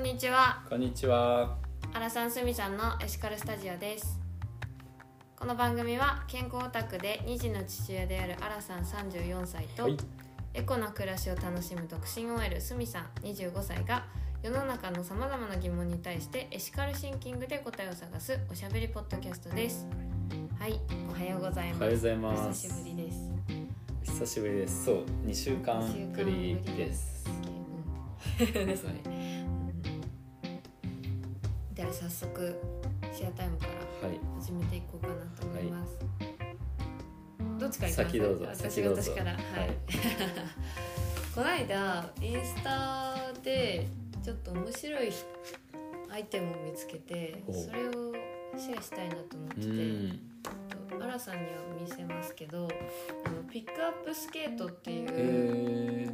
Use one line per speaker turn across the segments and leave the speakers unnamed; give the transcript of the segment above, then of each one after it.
んにちは。
こんにちは。
アラサンスミさんのエシカルスタジオです。この番組は健康オタクで2児の父親であるアラさん34歳と、
はい。
エコな暮らしを楽しむ独身 OL スミさん25歳が世の中のさまざまな疑問に対してエシカルシンキングで答えを探すおしゃべりポッドキャストです。はい。おはようございます。
おはようございます。
お久しぶりです。
久しぶりです。そう、2週間ぶりです。
うん。ですね、では早速シェアタイムから
はい。
始めていこうかなと思います、どっちからいきます？
先どうぞ
私
先どうぞ。
私から。はい、
はい。
この間インスタでちょっと面白いアイテムを見つけてそれをシェアしたいなと思って
う
て
ん。
アラさんには見せますけどあのピックアップスケートっていう
え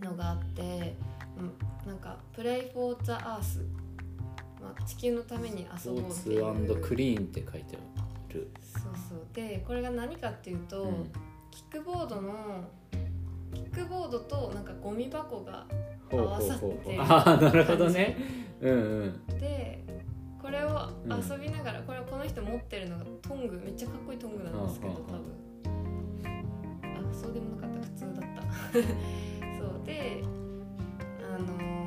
ー、
のがあって、うん、なんか「プレイ・フォー・ザ・アース」まあ、地球のために遊ぼうっていう
to clean って書いてある。
そうそう。でこれが何かっていうと、
うん。
キックボードのキックボードとなんかゴミ箱が合わさって。
ああ、なるほどね。うんうん。
でこれを
うん
遊びながら、これはこの人持ってるのがトングめっちゃかっこいいトングなんですけど
うんうんうん。
多分。あそうでもなかった。普通だった。そう。であのー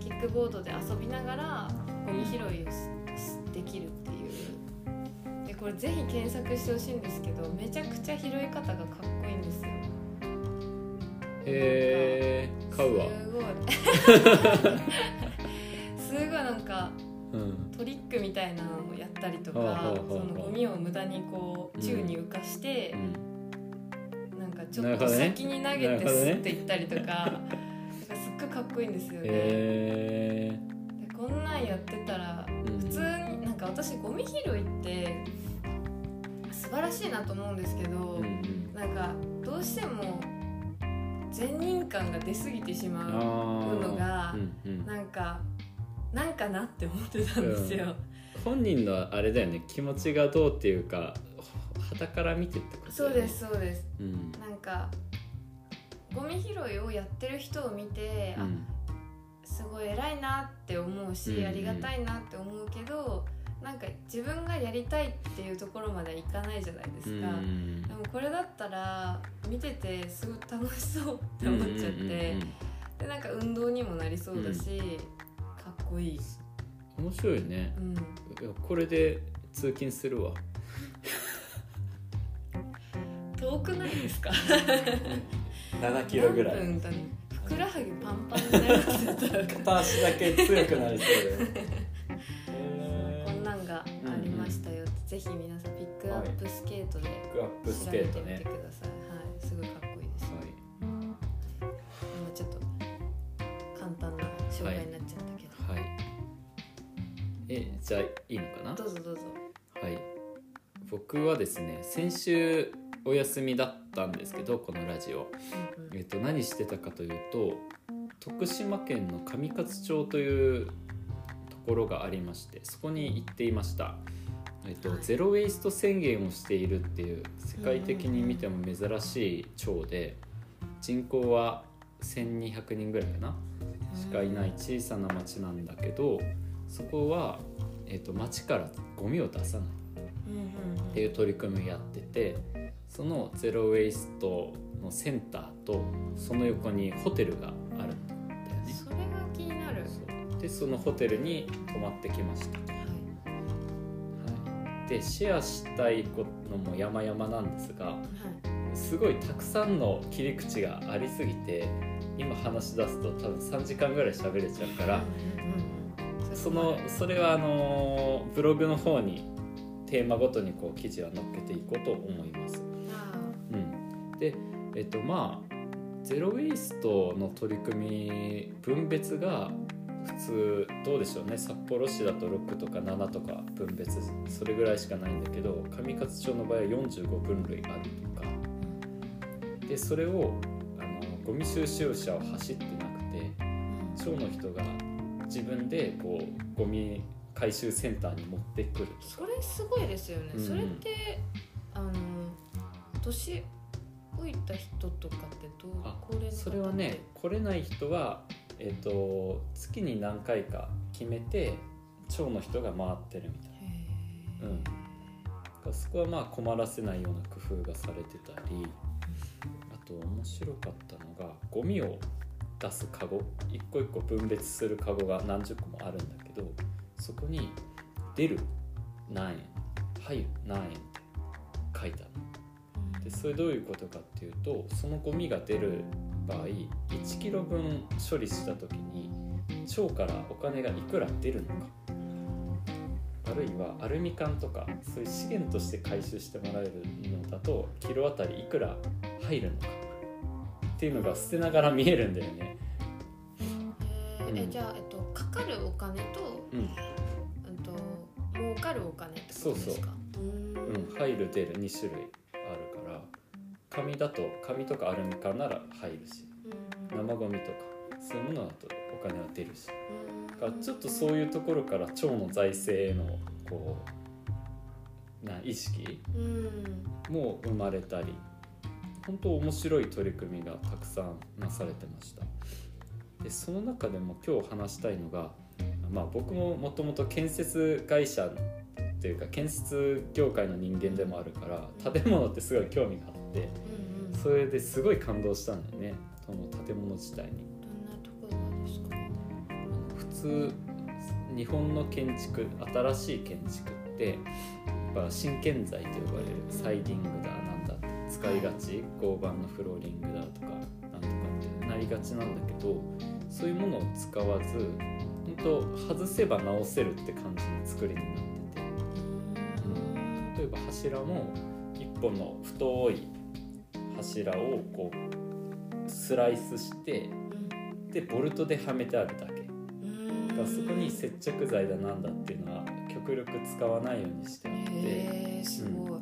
キックボードで遊びながらゴミ拾いをしできるっていう。でこれぜひ検索してほしいんですけどめちゃくちゃ拾い方がかっこいいんですよ。
えー、買うわ。
すごい。すごいなんか
うん。
トリックみたいなのをやったりとか、そのゴミを無駄にこう宙に浮かして
う、ん。
なんかちょっと先に投げて
なるほどね。
スッていったりとか、なんかすっごいかっこいいんですよね、やってたら普通になんか私ゴミ拾いって素晴らしいなと思うんですけど。なんかどうしても善人感が出過ぎてしまうのが
うんうん。
なんかなんかなって思ってたんですよ、
本人のあれだよね。気持ちがどうっていうか肌から見てってこと
そうですそうです。
うん。
なんかゴミ拾いをやってる人を見て、あ
うん
すごい偉いなって思うし、ありがたいなって思うけどなんか自分がやりたいっていうところまではいかないじゃないですか、
うん
でもこれだったら見ててすごい楽しそうって思っちゃって、でなんか運動にもなりそうだし、かっこいい、
面白いね。
うん、
いやこれで通勤するわ。
遠くないですか？
7キロぐらい。
何分だねふくらはぎパンパンになるって言ったら
片足だけ強くなりそうだよ
こんなんがありましたよ、ぜひ皆さんピックアップスケートで
ピックアップス
調
ケートね
べてみてください、はいすごいかっこいいです、
はい
今ちょっと簡単な紹介になっちゃったけど、
はいえじゃあいいのかな？
どうぞどうぞ。
はい。僕はですね先週お休みだったんですけどこのラジオ。えっと、何してたかというと徳島県の上勝町というところがありましてそこに行っていました、えっと
はい。
ゼロ・ウェイスト宣言をしているっていう世界的に見ても珍しい町で人口は1200人ぐらいかな。しかいない小さな町なんだけどそこは、えっと、町からゴミを出さないっていう取り組みをやっててそのゼロ・ウェイストのセンターとその横にホテルがあるんだよね。
それが気になる。
でそのホテルに泊まってきました、
はい。
はい、でシェアしたいのも山々なんですが
はい。
すごいたくさんの切り口がありすぎて今話し出すと多分3時間ぐらい喋れちゃうから
うんうんうん
そのそれはあのブログの方にテーマごとにこう記事は載っけていこうと思います。でえっとまあゼロ・ウェイストの取り組み分別が普通どうでしょうね。札幌市だと6とか7とか分別それぐらいしかないんだけど上勝町の場合は45分類あるとか。でそれをあのゴミ収集車を走ってなくて
ー
町の人が自分でこうゴミ回収センターに持ってくる
それすごいですよね、
うん。
それってあの年老いた人とかってどう
それはね来れない人はえっと月に何回か決めて町の人が回ってるみたい
へー
うん。なそこはまあ困らせないような工夫がされてたりあと面白かったのがゴミを出すカゴ一個一個分別するカゴが何十個もあるんだけどそこに「出る何円」「入る何円」って書いてあるでそれどういうことかっていうとそのゴミが出る場合1キロ分処理した時に町からお金がいくら出るのか。あるいはアルミ缶とかそういう資源として回収してもらえるのだとキロあたりいくら入るのか。っていうのが捨てながら見えるんだよね。
へー
うん。
えじゃあ、えっと、かかるお金と、
うん。
うんと、儲かるお金ってことですか？うーん。
うん、入る出る2種類紙だと紙とかアルミ缶なら入るし
うん。
生ゴミとかそういうものだとお金は出るし。
うん。
だからちょっとそういうところから町の財政へのこうな意識
うん。
も生まれたり本当面白い取り組みがたくさんなされてました。でその中でも今日話したいのが、まあ、僕ももともと建設会社というか建設業界の人間でもあるから建物ってすごい興味があって
うんうん。
それですごい感動したんだよね。その建物自体に。
どんなところがですか？
普通日本の建築新しい建築ってやっぱ新建材と呼ばれるサイディングだなんだって使いがち。合板のフローリングだとかなんとかってなりがちなんだけどそういうものを使わず本当外せば直せるって感じの作りになってて。
うん。
例えば柱も一本の太い柱をこうスライスしてでボルトではめてあるだけ。
うん。
だからそこに接着剤だなんだっていうのは極力使わないようにしてあって。
すごい、
そう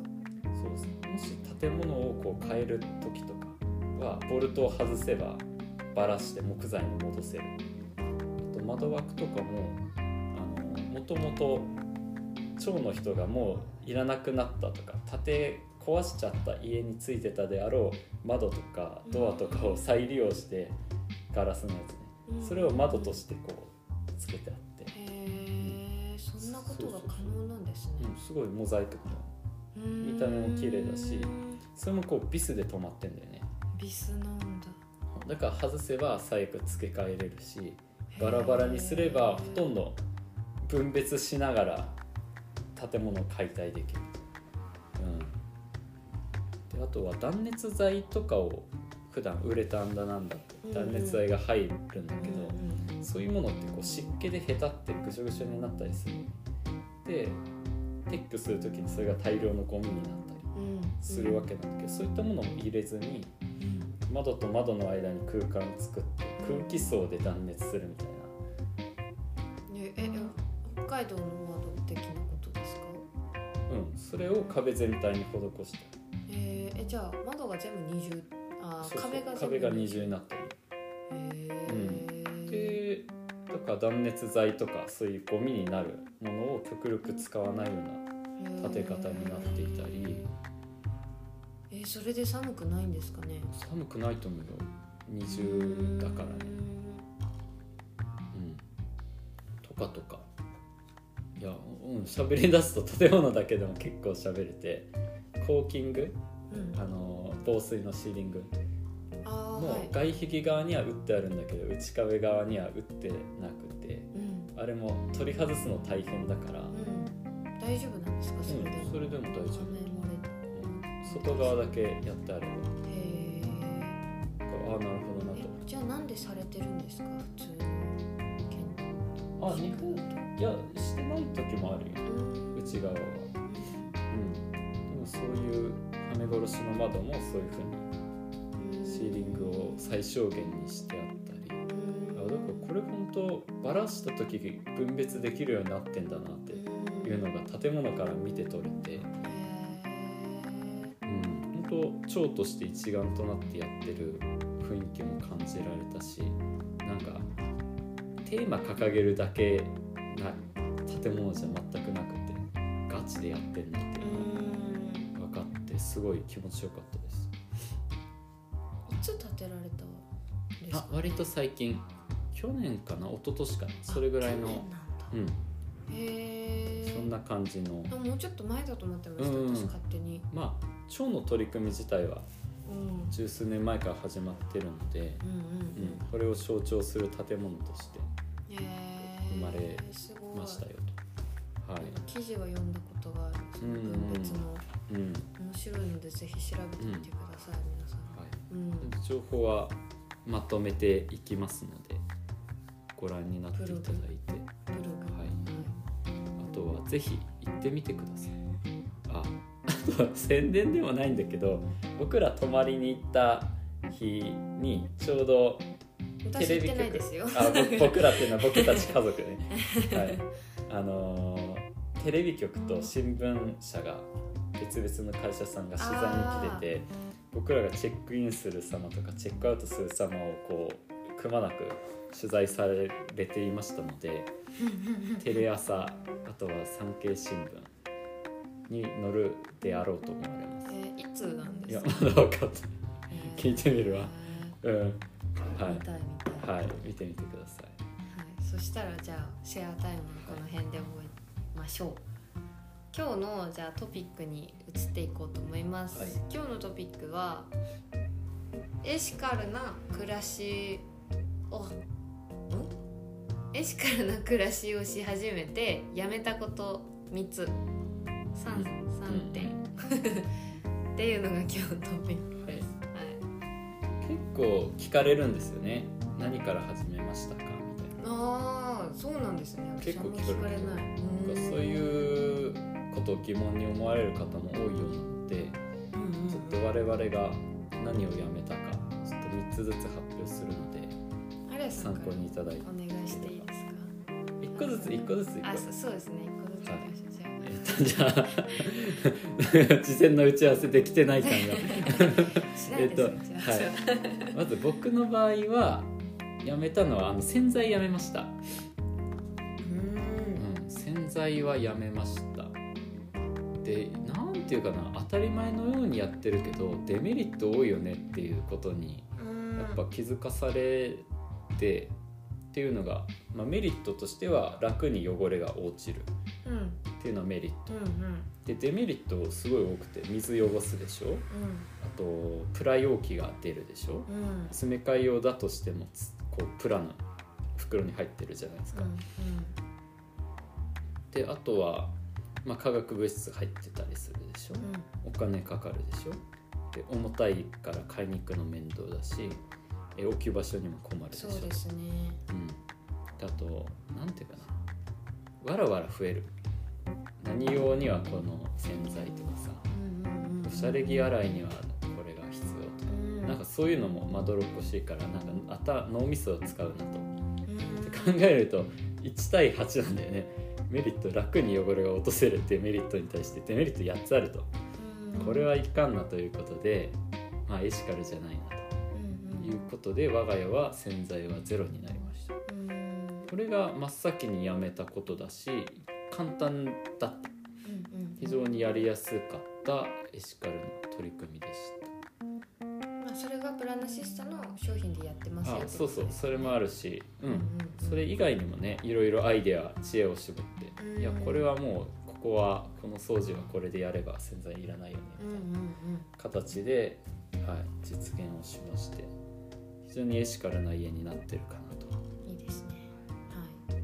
そうもし建物をこう変える時とかはボルトを外せばバラして木材に戻せる。あと窓枠とかもあのもともと町の人がもういらなくなったとか建て壊しちゃった家についてたであろう窓とかドアとかを再利用してガラスのやつね。
うん。
それを窓としてこうつけてあって、
へえそんなことが可能なんですね。
うん、すごいモザイクとか
見
見た目も綺麗だしそれもこうビスで止まってんだよね。
ビスなんだ。
だから外せば最悪付け替えれるしバラバラにすればほとんど分別しながら建物を解体できる、とは断熱材とかを普段ウレタンだなんだって断熱材が入るんだけど、そういうものってこう湿気でへたってぐしょぐしょになったりする。で撤去する時にそれが大量のゴミになったりするわけなんだけど、そういったものも入れずに窓と窓の間に空間を作って空気層で断熱するみたいな。
ええ北海道の窓的なことですか？
うんそれを壁全体に施して
えじゃあ窓が全部二重あ
そうそう。
壁が全部
壁が二重になったり
へー。
でだから断熱材とかそういうゴミになるものを極力使わないような建て方になっていたり。
えーそれで寒くないんですかね？
寒くないと思うよ。二重だからね。うん。とかとか。いやうん喋り出すと建物だけでも結構喋れてコーキング
うん。
あの防水のシーリング。も
あーはい。
外壁側には打ってあるんだけど内壁側には打ってなくて。
うん。
あれも取り外すの大変だから、
うん。大丈夫なんですかそれでも。
うんそれでも大丈夫。外側だけやってあれば
へえ
ああなるほどなと。
じゃあなんでされてるんですか普通の建
あ日本いやしてない時もあるよ。
うん。
内側は。うん。でもそういうはめ殺しの窓もそういう風にシーリングを最小限にしてあったり。あだからこれ本当バラした時分別できるようになってんだなっていうのが建物から見て取れて、うん、本当町として一丸となってやってる雰囲気も感じられたしなんかテーマ掲げるだけな建物じゃ全くなくてガチでやってんなっていうすごい気持ちよかったです。
いつ建てられたんですか？
あ割と最近。去去年かな？一昨年かな？それぐらいの。
去年なんだ。
うん。
へえ
そんな感じの。
あもうちょっと前だと思ってました、
うん
私勝手に。
まあ腸の取り組み自体は
うん。
十数年前から始まってるので、
うんうん
うん、これを象徴する建物として
うんへえ
生まれましたよと。はい、
記事は読んだことがある。その
うん
分別の
うん
面白いのでぜひ調べてみてください、皆さん。
はい、
うん。
情報はまとめていきますのでご覧になっていただいて。
ブログ。
はい。あとはぜひ行ってみてください。ああとは宣伝でもないんだけど僕ら泊まりに行った日にちょうど
私行ってないですよ。
あ僕 僕らっていうのは僕たち家族ね。はい。あのーテレビ局と新聞社が別々の会社さんが取材に来てて僕らがチェックインする様とかチェックアウトする様をこうくまなく取材されていましたのでテレ朝あとは産経新聞に載るであろうと思われます。
えーいつなん
い
ですか？
やまだ分かった
えー。
聞いてみるわ。うん。はい。
見たい見たい。
はい。見てみてください。
はい、そしたらじゃあシェアタイムのこの辺で覚えましょう今日のじゃあトピックに移っていこうと思います、
はい。
今日のトピックはエシカルな暮らしをん？エシカルな暮らしをし始めてやめたこと3つ。3, 3点。っていうのが今日のトピック。です、はい。
結構聞かれるんですよね。何から始めましたか？みたいな。
ああそうなんですね。
結構
私あんま聞かれない。
なんか
うん
そういうことを疑問に思われる方も多いようなので
うんうん
ちょっと我々が何をやめたかちょっと3つずつ発表するので参考にいただいて。
お願いしていいですか
？1個ずつ1個ずつ1個
あ
ずつ
そそうですね。一個ずつお願いじゃあ
事前の打ち合わせできてない感が。えっと
じゃあ
まず僕の場合はやめたのはあの洗剤やめました、
うん。
うん、洗剤はやめましたでなんていうかな当たり前のようにやってるけどデメリット多いよねっていうことに
うん。
やっぱ気づかされてっていうのが、まあ、メリットとしては楽に汚れが落ちる。
うん。うん
っていうのはメリット。
うん
でデメリットすごい多くて水汚すでしょ？あとプラ容器が出るでしょ？
うん。うん
詰め替え用だとしてもつこうプラの袋に入ってるじゃないですか、であとは、まあ、化学物質入ってたりするでしょ。お金かかるでしょ。で重たいから買いに行くの面倒だしえ置き場所にも困るでしょ。
そうですね。
うん、であとなんていうかな。わらわら増える。何用にはこの洗剤とかさ。
うんうんうん
おしゃれ着洗いにはこれが必要とか。
うん。
なんかそういうのもまどろっこしいからなんかあた脳みそを使うなと。
うん。
って考えると1対8なんだよねメリット楽に汚れが落とせるっていうメリットに対してデメリット8つあると。
うん。
これはいかんなということでまあエシカルじゃないな
うん
ということで我が家は洗剤はゼロになりました。これが真っ先にやめたことだし簡単だった。非常にやりやすかったエシカルの取り組みでした。
まあそれがプラナシスタの商品でやってますよ
あそうそう。それもあるし、うん。
うんうん
それ以外にもねいろいろアイデア知恵を絞って、
うん。
いやこれはもうここはこの掃除はこれでやれば洗剤いらないよね。
うん
みたいな
うん
形で、はい、実現をしまして。非常にエシカルな家になってるかなと、
うんいいですね。
はい、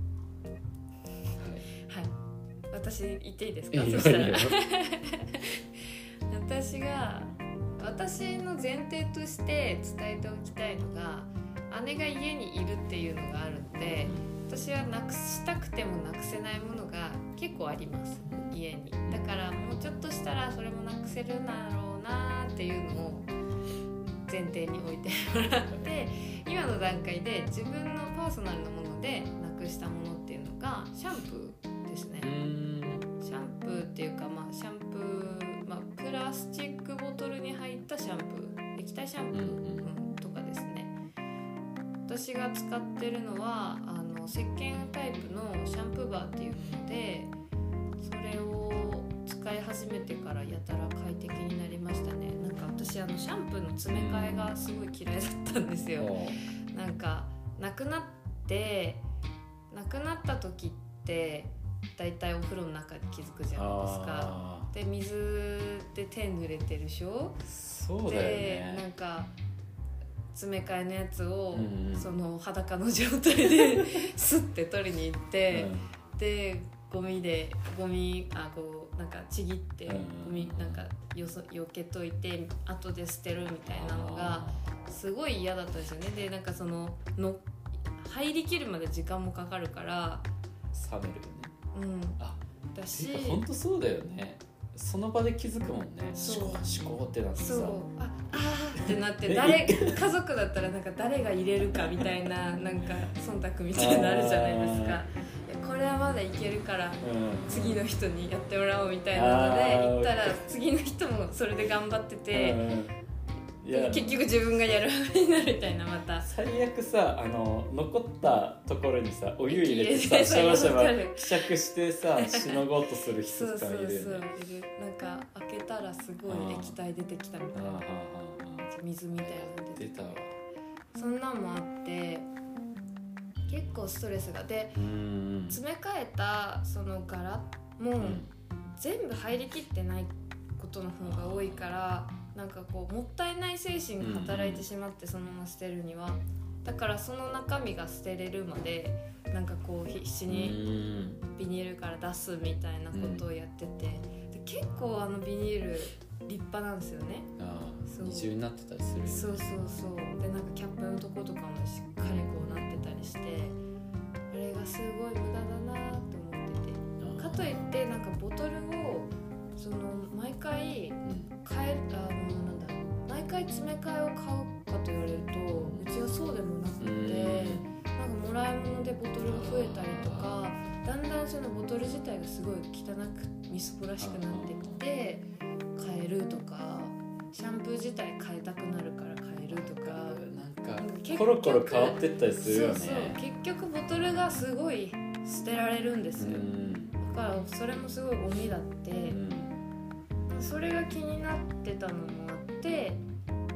はい。はい。私言っていいですか？
いいよ
そしたら。私が私の前提として伝えておきたいのが姉が家にいるっていうのがあるので私はなくしたくてもなくせないものが結構あります家に。だからもうちょっとしたらそれもなくせるんだろうなっていうのを前提に置いてもらって今の段階で自分のパーソナルなものでなくしたものっていうのがシャンプーですね。シャンプーっていうか、まあ、シャンプー、まあ、プラスチックったシャンプー液体シャンプー、とかですね。私が使ってるのはあの石鹸タイプのシャンプーバーっていうものでそれを使い始めてからやたら快適になりましたね。なんか私あのシャンプーの詰め替えがすごい嫌いだったんですよ。
も
なんかなくなっで亡くなった時ってだいたいお風呂の中で気づくじゃないですか。
あ
で水で手濡れてるでしょ？
ーそうだよ
でなん
ね
か詰め替えのやつを、
うんうん。
その裸の状態で スッて取りに行って、でゴミでゴミあこうなんかちぎって
うん
ゴミなんかよそ避けといて後で捨てるみたいなのがすごい嫌だったんですよね。でなんかそのの入りきるまで時間もかかるから。
冷めるよね。
うん。
あ
だし。
本当そうだよねその場で気づくもんね。
そう。
思考思考ってなってさ。
そう。ああー。ってなって
え
誰家族だったらなんか誰が入れるかみたいななんか忖度みたいなのあるじゃないですか。いやこれはまだいけるから
うん。
次の人にやってもらおうみたいなので行ったら次の人もそれで頑張ってて、
や。
結局自分がやる羽目になるみたいなまた。
最悪さあの残ったところにさお湯入れてさシャバシャバ希釈してさ しのごうとする人と
そうそうそういる
かいる。よね
なんか開けたらすごい液体出てきたみたいな。水みたいなの出
た。わ。
そんなんもあって結構ストレスが。で
うん。
詰め替えたその柄も
うん。
全部入りきってないことの方が多いからなんかこうもったいない精神が働いてしまってそのまま捨てるにはだからその中身が捨てれるまでなんかこう必死
う
に
ん。
ビニールから出すみたいなことをやっててで結構あのビニール立派なんですよね。
あ
そう。
ー二重になってたりする
そうそうそう。でなんかキャップのとことかもしっかりこうなってたりしてあれがすごい無駄だなと思ってて。かといってなんかボトルをその毎回
うん。
変えあのなんだ毎回詰め替えを買うかと言われるとうちはそうでもなくてなんかもらい物でボトルが増えたりとかだんだんそのボトル自体がすごい汚くみすぼらしくなってきて変えるとかシャンプー自体変えたくなるから変えるとか
なんか
結局
コロコロ変わってったりするよね。
そうそう結局ボトルがすごい捨てられるんです
う
よ、
ん。
だからそれもすごいゴミだって、
うん
それが気になってたのもあって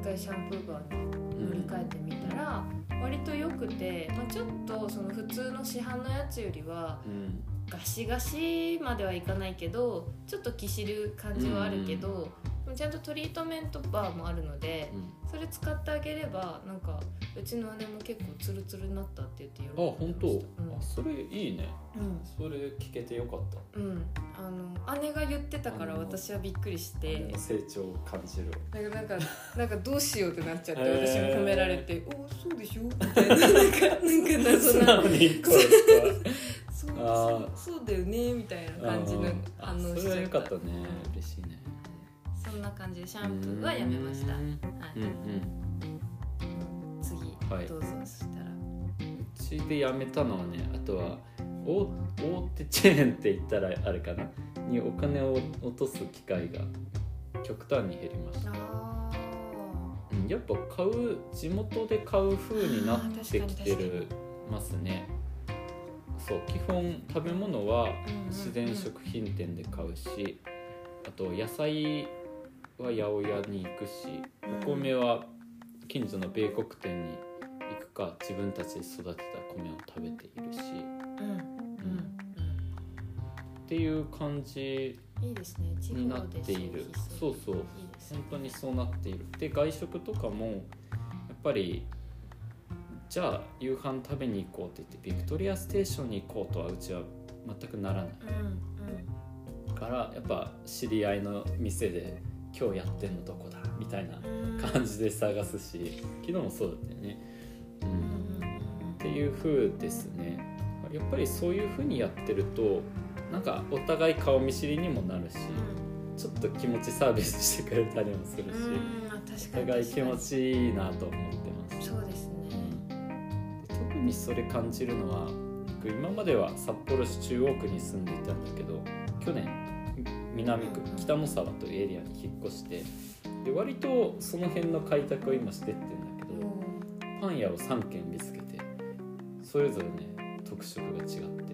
一回シャンプーバーに乗り換えてみたら割と良くて、まあ、ちょっとその普通の市販のやつよりは
うん。
ガシガシまではいかないけどちょっときしる感じはあるけど、ちゃんとトリートメントバーもあるので
うん。
それ使ってあげればなんかうちの姉も結構ツルツルになったって言って喜
あ
んで
本当
ました。
あそれいいね。
うん。
それ聞けてよかった。
うん、うん、あの姉が言ってたから私はびっくりして。
成長を感じる。
なんかなんかなんかどうしようってなっちゃって私も褒められて「おそうでしょ?」みたいな。なんかなんかそう そうそうだよねみたい
た
な感じの
あ
反応し
それは
ちゃった。
よかったね。嬉しいね
そんな感じでシャンプーはやめました、はい。
うんうん
次、
はい。
どうぞそしたら。
うちでやめたのはねあとは大大手チェーンって言ったらあれかな。にお金を落とす機会が極端に減りました。
あ
うんやっぱ買う地元で買う風になってきてるますね。そう基本食べ物は自然食品店で買うしあと野菜は八百屋に行くし
うん
お米は近所の米穀店に行くか自分たちで育てた米を食べているし。
うんうん
っていう感じになっている。そうそう。本当にそうなっている。で外食とかもやっぱりじゃあ夕飯食べに行こうって言ってビクトリアステーションに行こうとはうちは全くならない。
うん。
からやっぱ知り合いの店で今日やってんのどこだみたいな
うん。うん
感じで探すし昨日もそうだったよね、う、
うん。んうん
っていう風ですね。やっぱりそういう風にやってるとなんかお互い顔見知りにもなるしちょっと気持ちサービスしてくれたりもするし、お互い気持ちいいなと思ってます、
そうですね。
で特にそれ感じるのは僕今までは札幌市中央区に住んでいたんだけど去年南区北野沢というエリアに引っ越してで割とその辺の開拓を今してってんだけどパン屋を3軒見つけてそれぞれね特色が違って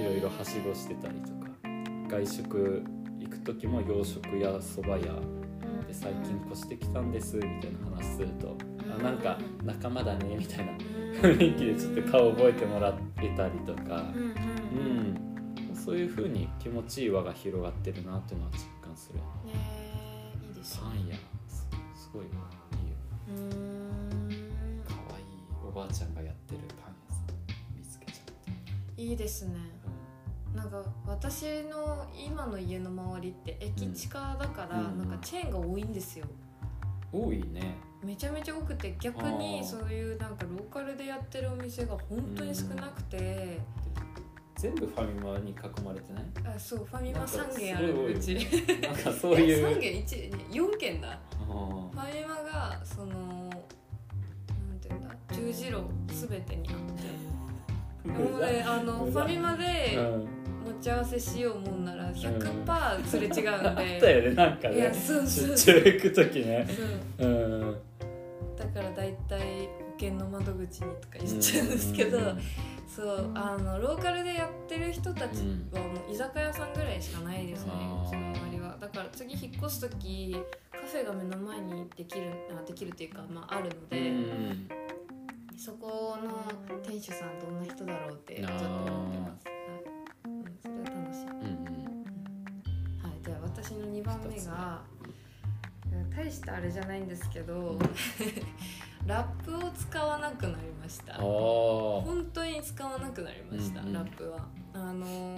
いろいろはしごしてたりとか外食行く時も洋食やそば屋で最近越してきたんですみたいな話すると「あなんか仲間だねみたいな
うん。
雰囲気でちょっと顔覚えてもらえたりとか。
うんうん
うんそういう風に気持ちいい輪が広がってるなっていうのは実感する。
ねえいいですね。
パン屋。すすごいいいよ。
うーん。
かわいいおばあちゃんがやってるパン屋さん見つけちゃって、
いいですね。なんか私の今の家の周りって駅近だから、
うん
なんかチェーンが多いんですよ。
うん、多いね。
めちゃめちゃ多くて逆にそういうなんかローカルでやってるお店が本当に少なくて、
全部ファミマに囲まれてない？
あそうファミマ
なんか
3軒あ
すごいう
るち
なんかそういう
3軒1 4軒だ。
あ
ファミマがそのなんていうんだ？十字路すべてにあって。
ー
もうねあのファミマで
うん。
持ち合わせしようもんなら100%すれ違うん
あった
で、
よねなんか
いや
ね
そうそう。
出張行く時ね。
そう。
うん。
だから大体保険の窓口にとか言っちゃうんですけど、そうあのローカルでやってる人たちはもう居酒屋さんぐらいしかないですね、うちの周りは。だから次引っ越す時カフェが目の前にできるあできるっていうか、まあ、あるの
う
で、
ん
そこの店主さんどんな人だろうってちょっと思ってます、はい。うん、それは楽しい、
うんうん。
はい、じゃあ私の2番目が大したあれじゃないんですけど、ラップを使わなくなりました。本当に使わなくなりました、
うんうん。
ラップは。あの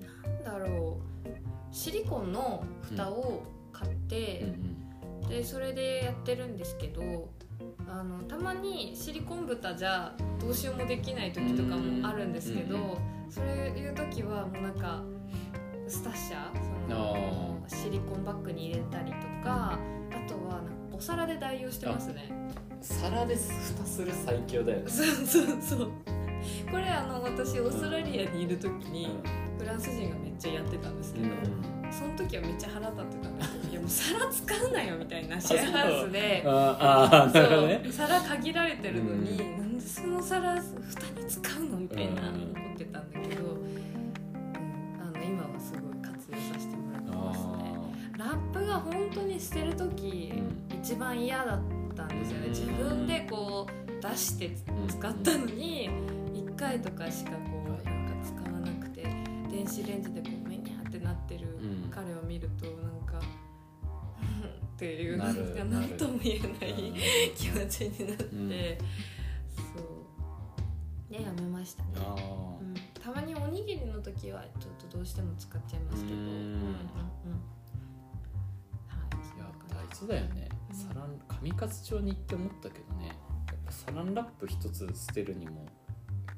なんだろう。シリコンの蓋を買って、
うんうん。
でそれでやってるんですけどあのたまにシリコン蓋じゃどうしようもできない時とかもあるんですけど、
うんうん
そういう時はもうなんかスタッシャーその
あ
シリコンバッグに入れたりとかあとはなん皿で代用してますね。
皿で蓋する最強だよね。
そうそうそう。これあの私オーストラリアにいる時にフランス人がめっちゃやってたんですけど、その時はめっちゃ腹立ってたんですよ。いやもう皿使うなよみたいなシェアハウスで。そう。皿限られてるのに、
う
なんでその皿蓋に使うのみたいな
うん。
思ってたんだけど、うん、あの今はすごい活用させてもらってますね。
あ
ラップが本当に捨てる時、
う
一番嫌だったんですよね。
うん。
自分でこう出して使ったのに1回とかしかこうなんか使わなくて電子レンジでこうメニャーってなってる
うん。
彼を見るとなんかうんっていう
な
んか何とも言えない
うん
気持ちになって、
うん。
そう。でやめましたね、
あ
うん、たまにおにぎりの時はちょっとどうしても使っちゃいますけど。
うん。
うんうんうん。はい。
ーいや大事だよね。
うん
サラン上勝町に行って思ったけどねやっぱサランラップ一つ捨てるにも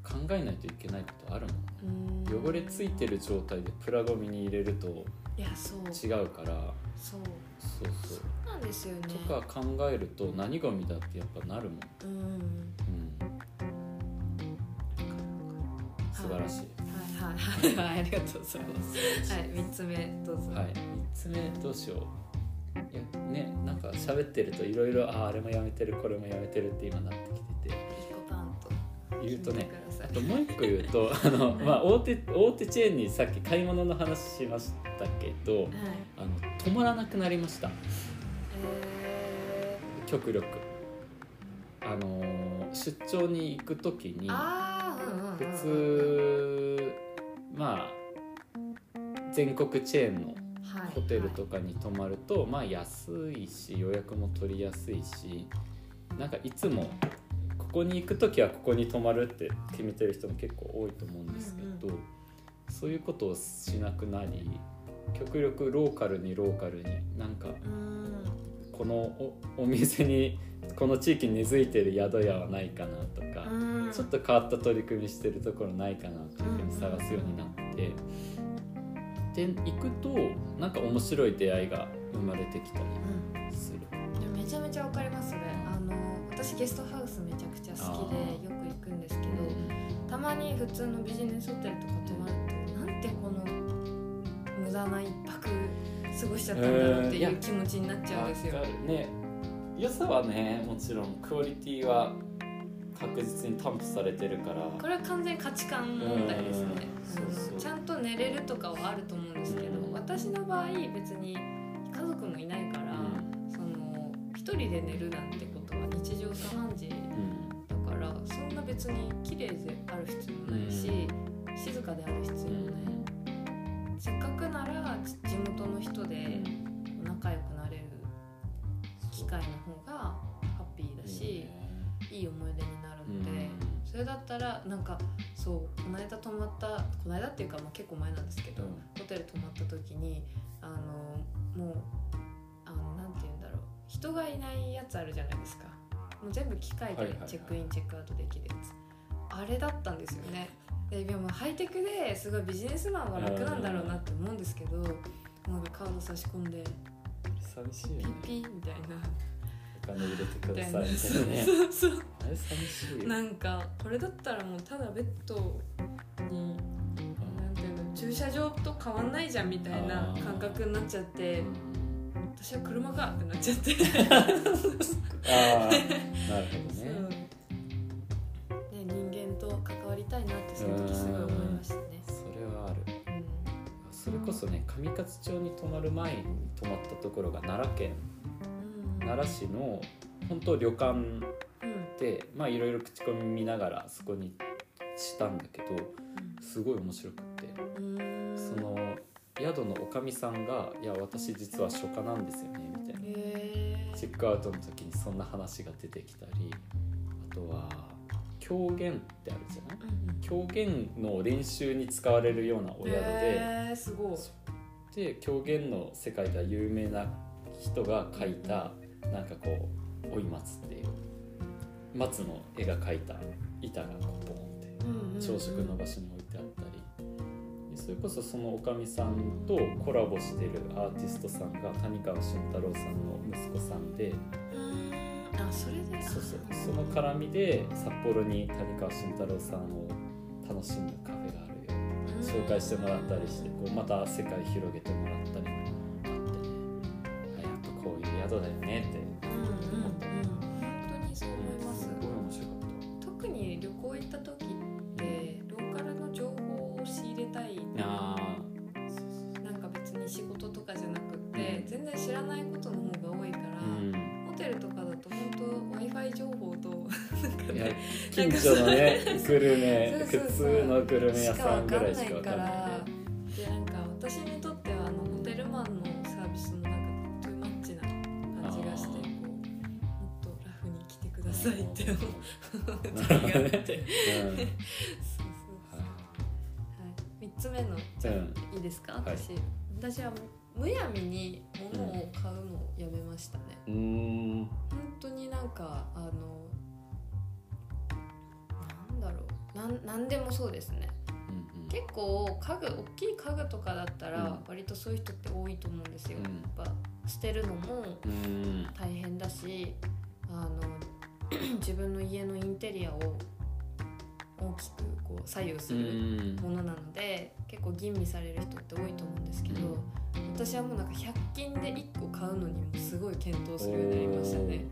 考えないといけないことあるもんね。
うん。
汚れついてる状態でプラゴミに入れると
いやそう。
違うから。
そう。
そうそう。
そうなんですよね。
とか考えると何ゴミだってやっぱなるもん、
うん。
うん、素晴らしい、
はい。はい。はい。はい。ありがとうございます。はい。三つ目どうぞ。
はい、3つ目どうしようねなんか喋ってるといろいろああれもやめてるこれもやめてるって今なってきてて。
一個パンと
言うとねあともう一個言うと あの、まあ、大手大手チェーンにさっき買い物の話しましたけ？ど
はい。
あの止まらなくなりました。
え
極力。あの出張に行く時に普通まあ全国チェーンの
はい
ホテルとかに泊まると、まあ安いし予約も取りやすいしなんかいつもここに行く時はここに泊まるって決めてる人も結構多いと思うんですけど、そういうことをしなくなり極力ローカルにローカルになんか
うん。
このおお店にこの地域に根付いてる宿屋はないかなとか、
うん。
ちょっと変わった取り組みしてるところないかなっていうふうに探すようになって。で行くとなんか面白い出会いが生まれてきたり
うん。
する。
でもめちゃめちゃわかりますねあの私ゲストハウスめちゃくちゃ好きでよく行くんですけどたまに普通のビジネスホテルとか泊まるとなんてこの無駄な一泊過ごしちゃったんだろうって
えーい
う気持ちになっちゃうんですよ、
わかる。ね。良さはねもちろんクオリティは確実に担保されてるから。
これは完全に価値観問題ですね。
うん。
ちゃんと寝れるとかはあると思うんですけど、
うん。
私の場合別に家族もいないから、その一人で寝るなんてことは日常茶飯事
うん
だからそんな別に綺麗である必要もないし、静かである必要もない、せっかくならち地元の人で仲良くなれる機会の方がハッピーだし、いい思い出になるので、それだったらなんかそうこの間泊まったこの間っていうか、まあ、結構前なんですけど、ホテル泊まった時にあのもうあのなんて言うんだろう。人がいないやつあるじゃないですか。もう全部機械でチェックインチェックアウトできるやつ、あれだったんですよね。でいやもうハイテクですごいビジネスマンは楽なんだろうなって思うんですけどなんかカード差し込んで
寂しいよね。
ピッピーみたいな。
お金入れてくださいみたいなね。
そうそう
あれ寂しいよ
なんかこれだったらもうただベッドになんていうの駐車場と変わんないじゃんみたいな感覚になっちゃって私は車かってなっちゃって。
ああなるほどね。
ね人間と関わりたいなってその時すごい思いましたね。
それはある。
うん。
それこそね上勝町に泊まる前に泊まったところが奈良県
うん
奈良市の本当旅館
うん。
でまあいろいろ口コミ見ながらそこにしたんだけどすごい面白くって。
うん。
その宿のおかみさんが「いや私実は初夏なんですよね」みたいな。チェックアウトの時にそんな話が出てきたりあとは狂言ってあるじゃない？
うん
狂言の練習に使われるようなお宿で
すごい。
で狂言の世界では有名な人が描いたなんかこう「追い松」っていう。松の絵が描いた板がこうボンって。朝食の場所に置いてあったり。でそれこそそのおかみさんとコラボしてるアーティストさんが谷川俊太郎さんの息子さんで。
それで。
そうそう。その絡みで札幌に谷川俊太郎さんを楽しむカフェがある。よ紹介してもらったりしてこうまた世界広げてもらったりもあって。ねあやっぱこういう宿だよねってグルメ普通のグルメ屋さんぐらいしかわかんない
でなんか私にとってはあのホテルマンのサービスもなんかトゥーマッチな感じがしてこうもっとラフに来てくださいって思う
な
時があって
うん
そうそうそうはい、3つ目のじゃあ、
うん
い。いですか
はい。
私、私はむやみに物を買うのをやめましたね、
うーん。
本当になんかあのなんなんでもそうですね。
うん
結構家具大きい家具とかだったら
うん。
割とそういう人って多いと思うんですよ、
うん。
やっぱ捨てるのも
うん。うん
大変だしあの 自分の家のインテリアを大きくこう左右す
う
る
ん。
ものなので結構吟味される人って多いと思うんですけど、私はもうなんか100均で1個買うのにもすごい検討するようになりましたね。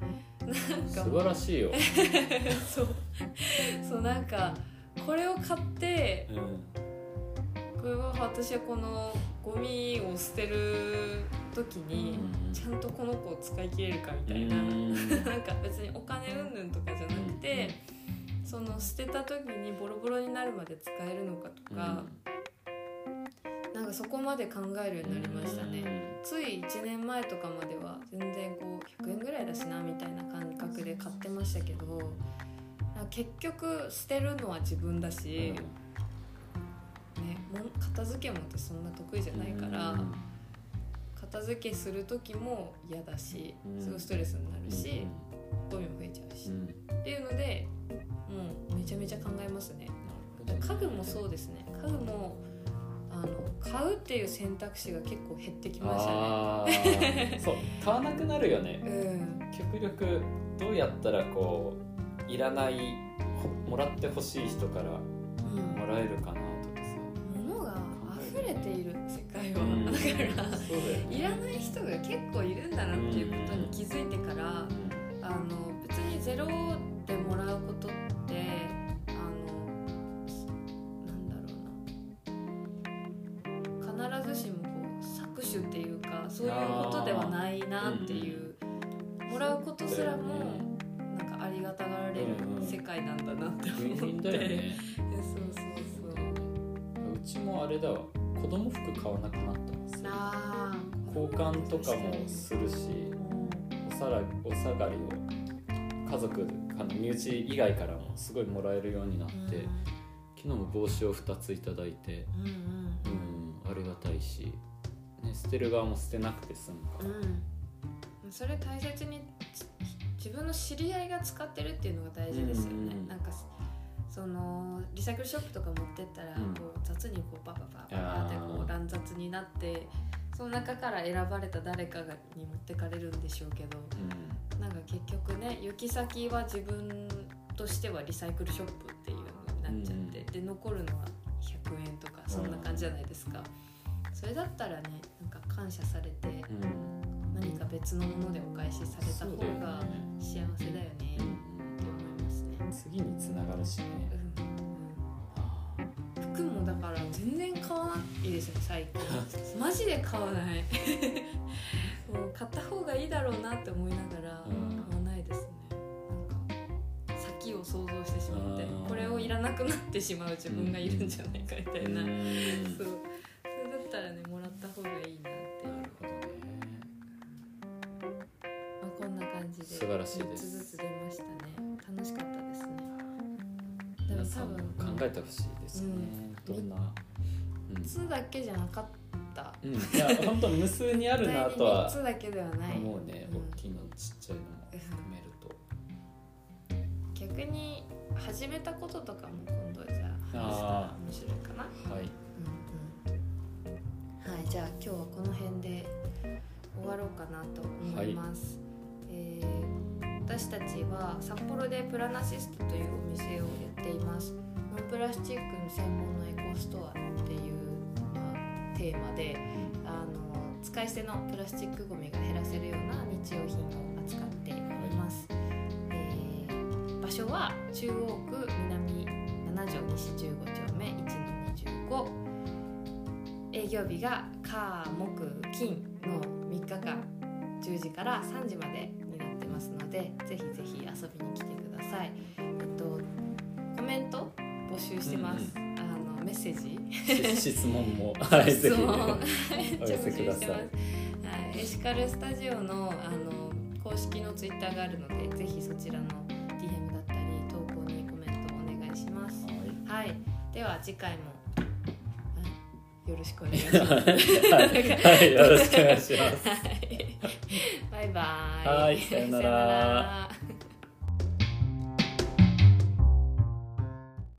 なんか
素晴らしいよ、
そう。そうなんかこれを買って
うん
これは私はこのゴミを捨てる時にちゃんとこの子を使い切れるかみたいな、
うん。
なんか別にお金云々とかじゃなくて、その捨てた時にボロボロになるまで使えるのかとか、なんかそこまで考えるようになりましたね。つい1年前とかまでは全然こう100円ぐらいだしなみたいな感覚で買ってましたけど結局捨てるのは自分だし、ね、もん片付けもってそんな得意じゃないから、片付けする時も嫌だし
うん。
すごいストレスになるし、ゴミも増えちゃうし、っていうのでもうめちゃめちゃ考えますね。家具もそうですね。家具もあの買うっていう選択肢が結構減ってきましたね。
そう買わなくなるよね。
うん。
極力どうやったらこういらないほもらってほしい人からもらえるかなとかさ。
物が溢れている世界は、
うん。
だから
ね。
いらない人が結構いるんだなっていうことに気づいてから、あの別にゼロでもらうことってあのなんだろうな。必ずしもこう搾取っていうかそういうことではないなっていう。もらうことすらもがたがられる世界なんだなって思って、
ィンだよね
そうそうそう。
うちもあれだわ。子供服買わなくなってます
あー
交換とかもするしおさらお下がりを家族あの身内以外からもすごいもらえるようになって、昨日も帽子を2ついただいて
うんうん。
うんありがたいし、ね、捨てる側も捨てなくて済むから、
うん、うん、それ大切につ自分の知り合いが使ってるっていうのが大事ですよね、
うんうん
なんかそのリサイクルショップとか持ってったら、
うん。
こう雑にこうバババババってこう乱雑になってその中から選ばれた誰かがに持ってかれるんでしょうけど
う
なんか結局ね行き先は自分としてはリサイクルショップっていうのになっちゃって、で残るのは100円とかそんな感じじゃないですか、それだったらねなんか感謝されて
んうん
何か別のものでお返しされた方が幸せだよね。って思いますね。
次につながるしね。
うんうん。服もだから全然買わないですよ最近。マジで買わない。もう買った方がいいだろうなって思いながら
うん。
買わないですね。なんか先を想像してしまって
うん。
これをいらなくなってしまう自分がいるんじゃないかみたいな、
うん。
そう
しいです
3つずつ出ましたね。楽しかったですね。で
皆さんも
も多分
考えてほしいですよね、どんな、うん。
3つだけじゃなかった。
うん、いや本当無数にあるなとは
3つだけではない
思うね、
うん
大きいのちっちゃいのも含めると、
逆に始めたこととかも今度じゃあ話したら
あ
面白いかな。
はい。
うんうん。はいじゃあ今日はこの辺で終わろうかなと思います、えー私たちは札幌でプラナシストというお店をやっています。ノンプラスチックの専門のエコストアっていう、テーマであの使い捨てのプラスチックごみが減らせるような日用品を扱っております、えー場所は中央区南7条西15丁目1の25営業日が火木金の3日間。10時から3時までますのでぜひぜひ遊びに来てください。えっとコメント募集してます、あのメッセージ。
し 質問もはい
質問。
お寄せください。
はい、エシカルスタジオのあの公式のツイッターがあるので、ぜひそちらの DM だったり投稿にコメントをお願いします。
はい。
はい、では次回も、はいよろしくお願いします。
はい、はい、よろしくお願いします。
はいバイ。
はい
さよなら